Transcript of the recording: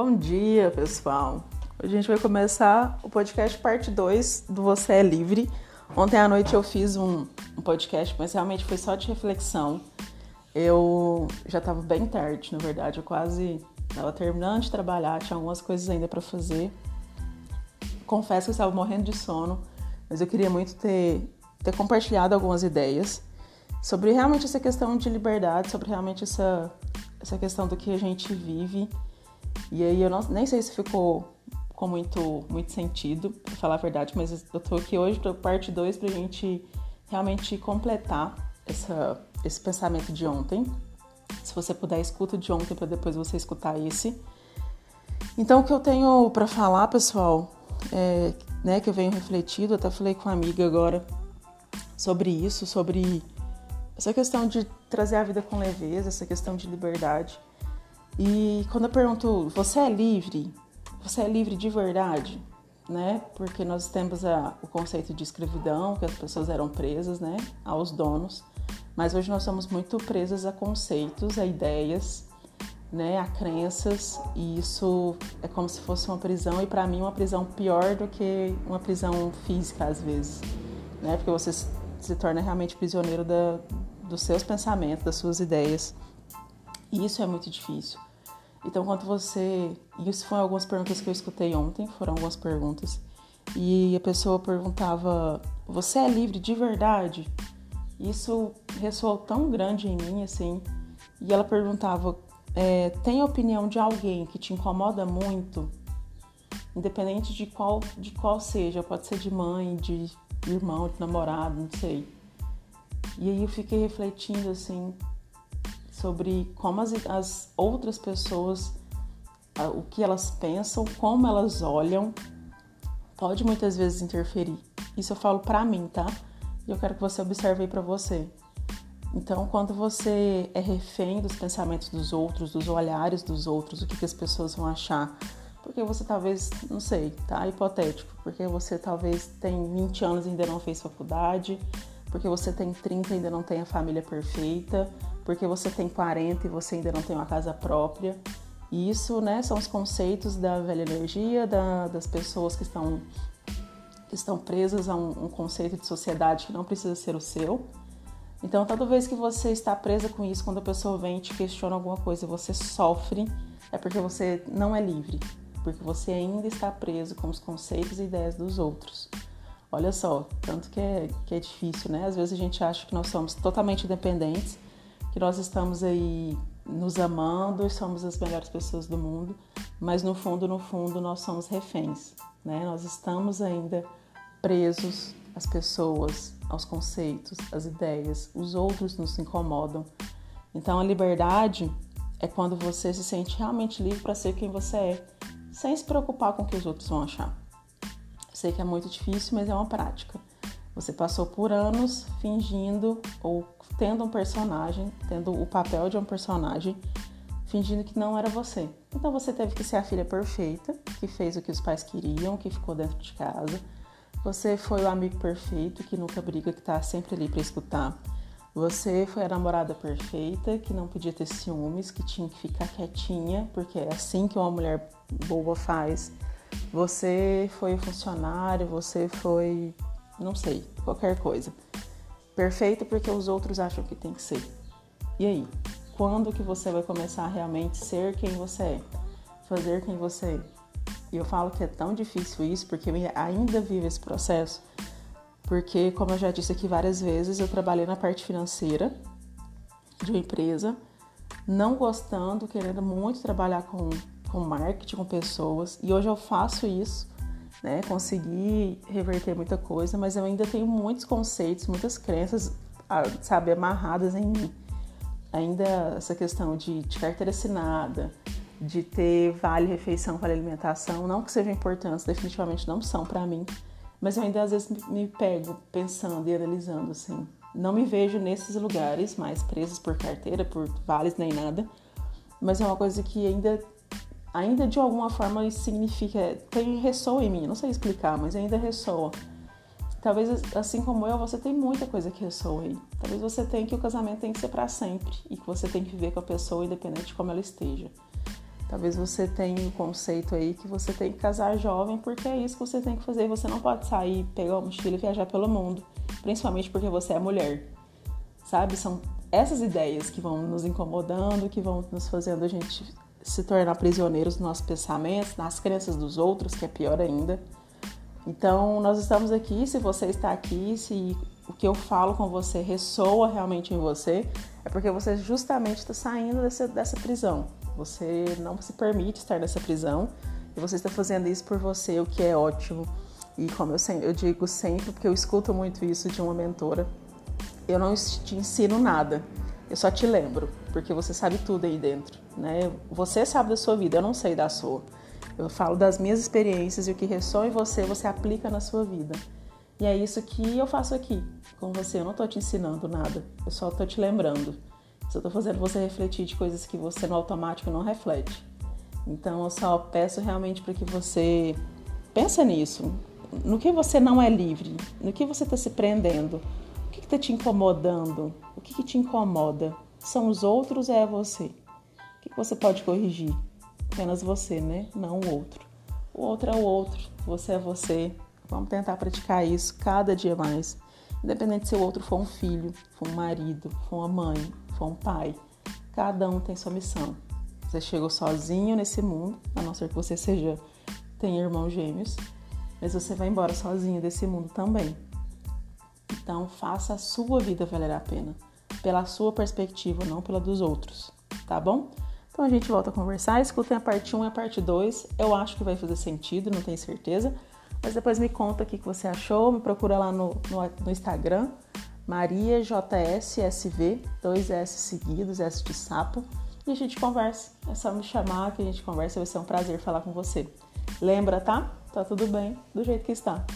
Bom dia, pessoal. Hoje a gente vai começar o podcast parte 2 do Você é Livre. Ontem à noite eu fiz um, um podcast, mas realmente foi só de reflexão. Eu já estava bem tarde, na verdade, eu quase estava terminando de trabalhar, tinha algumas coisas ainda para fazer. Confesso que eu estava morrendo de sono, mas eu queria muito ter, ter compartilhado algumas ideias sobre realmente essa questão de liberdade, sobre realmente essa, essa questão do que a gente vive. E aí eu não, nem sei se ficou com muito, muito sentido, para falar a verdade, mas eu tô aqui hoje para parte 2 para a gente realmente completar essa, esse pensamento de ontem. Se você puder, escuta de ontem para depois você escutar esse. Então, o que eu tenho para falar, pessoal, é, né, que eu venho refletido, até falei com uma amiga agora sobre isso, sobre essa questão de trazer a vida com leveza, essa questão de liberdade. E quando eu pergunto, você é livre? Você é livre de verdade? Né? Porque nós temos a, o conceito de escravidão, que as pessoas eram presas, né, aos donos. Mas hoje nós somos muito presas a conceitos, a ideias, né, a crenças, e isso é como se fosse uma prisão e para mim uma prisão pior do que uma prisão física às vezes, né? Porque você se torna realmente prisioneiro da, dos seus pensamentos, das suas ideias. E isso é muito difícil. Então, quando você. Isso foram algumas perguntas que eu escutei ontem, foram algumas perguntas. E a pessoa perguntava: Você é livre de verdade? Isso ressoou tão grande em mim, assim. E ela perguntava: é, Tem a opinião de alguém que te incomoda muito? Independente de qual, de qual seja, pode ser de mãe, de irmão, de namorado, não sei. E aí eu fiquei refletindo assim sobre como as, as outras pessoas, o que elas pensam, como elas olham, pode muitas vezes interferir. Isso eu falo pra mim, tá? E eu quero que você observe aí pra você. Então, quando você é refém dos pensamentos dos outros, dos olhares dos outros, o que, que as pessoas vão achar, porque você talvez, não sei, tá? Hipotético, porque você talvez tem 20 anos e ainda não fez faculdade, porque você tem 30 e ainda não tem a família perfeita, porque você tem 40 e você ainda não tem uma casa própria. E isso, né, são os conceitos da velha energia, da, das pessoas que estão, que estão presas a um, um conceito de sociedade que não precisa ser o seu. Então, toda vez que você está presa com isso, quando a pessoa vem e te questiona alguma coisa e você sofre, é porque você não é livre, porque você ainda está preso com os conceitos e ideias dos outros. Olha só, tanto que é, que é difícil, né? Às vezes a gente acha que nós somos totalmente independentes, que nós estamos aí nos amando e somos as melhores pessoas do mundo, mas no fundo, no fundo, nós somos reféns, né? Nós estamos ainda presos às pessoas, aos conceitos, às ideias, os outros nos incomodam. Então a liberdade é quando você se sente realmente livre para ser quem você é, sem se preocupar com o que os outros vão achar. Sei que é muito difícil, mas é uma prática. Você passou por anos fingindo ou tendo um personagem, tendo o papel de um personagem, fingindo que não era você. Então você teve que ser a filha perfeita, que fez o que os pais queriam, que ficou dentro de casa. Você foi o amigo perfeito, que nunca briga, que tá sempre ali para escutar. Você foi a namorada perfeita, que não podia ter ciúmes, que tinha que ficar quietinha, porque é assim que uma mulher boa faz. Você foi funcionário, você foi, não sei, qualquer coisa. Perfeito porque os outros acham que tem que ser. E aí? Quando que você vai começar a realmente ser quem você é? Fazer quem você é? E eu falo que é tão difícil isso porque eu ainda vivo esse processo. Porque, como eu já disse aqui várias vezes, eu trabalhei na parte financeira de uma empresa, não gostando, querendo muito trabalhar com com marketing, com pessoas, e hoje eu faço isso, né? Consegui reverter muita coisa, mas eu ainda tenho muitos conceitos, muitas crenças, sabe, amarradas em mim. Ainda essa questão de, de carteira assinada, de ter vale refeição, vale alimentação, não que sejam importantes, definitivamente não são para mim, mas eu ainda às vezes me pego pensando e analisando assim. Não me vejo nesses lugares mais presos por carteira, por vales nem nada, mas é uma coisa que ainda ainda de alguma forma isso significa, tem ressoa em mim, não sei explicar, mas ainda ressoa. Talvez assim como eu, você tem muita coisa que ressoa aí. Talvez você tenha que o casamento tem que ser para sempre e que você tem que viver com a pessoa independente de como ela esteja. Talvez você tenha o conceito aí que você tem que casar jovem porque é isso que você tem que fazer. Você não pode sair, pegar uma mochila e viajar pelo mundo, principalmente porque você é mulher. Sabe? São essas ideias que vão nos incomodando, que vão nos fazendo a gente se tornar prisioneiros dos nossos pensamentos, nas crenças dos outros, que é pior ainda. Então, nós estamos aqui. Se você está aqui, se o que eu falo com você ressoa realmente em você, é porque você justamente está saindo dessa, dessa prisão. Você não se permite estar nessa prisão e você está fazendo isso por você, o que é ótimo. E como eu, eu digo sempre, porque eu escuto muito isso de uma mentora, eu não te ensino nada, eu só te lembro, porque você sabe tudo aí dentro, né? Você sabe da sua vida, eu não sei da sua. Eu falo das minhas experiências e o que ressoa em você, você aplica na sua vida. E é isso que eu faço aqui com você. Eu não estou te ensinando nada, eu só estou te lembrando. Só estou fazendo você refletir de coisas que você no automático não reflete. Então eu só peço realmente para que você pense nisso. No que você não é livre, no que você está se prendendo, que está te incomodando, o que, que, te incomoda. São os outros ou é você? O que, que você pode corrigir? apenas você, né? Não o outro. O outro é o outro, você é você. Vamos tentar praticar isso cada dia mais. Independente se o outro for um filho, for um marido, for uma mãe, for um pai. Cada um tem sua missão. Você chegou sozinho nesse mundo, a não ser que você seja tem irmãos gêmeos, mas você vai embora sozinho desse mundo também. Então faça a sua vida valer a pena, pela sua perspectiva, não pela dos outros, tá bom? Então a gente volta a conversar, escutem a parte 1 e a parte 2. Eu acho que vai fazer sentido, não tenho certeza. Mas depois me conta o que você achou, me procura lá no, no, no Instagram, MariaJSSV, dois S seguidos, S de sapo, e a gente conversa. É só me chamar que a gente conversa, vai ser um prazer falar com você. Lembra, tá? Tá tudo bem, do jeito que está.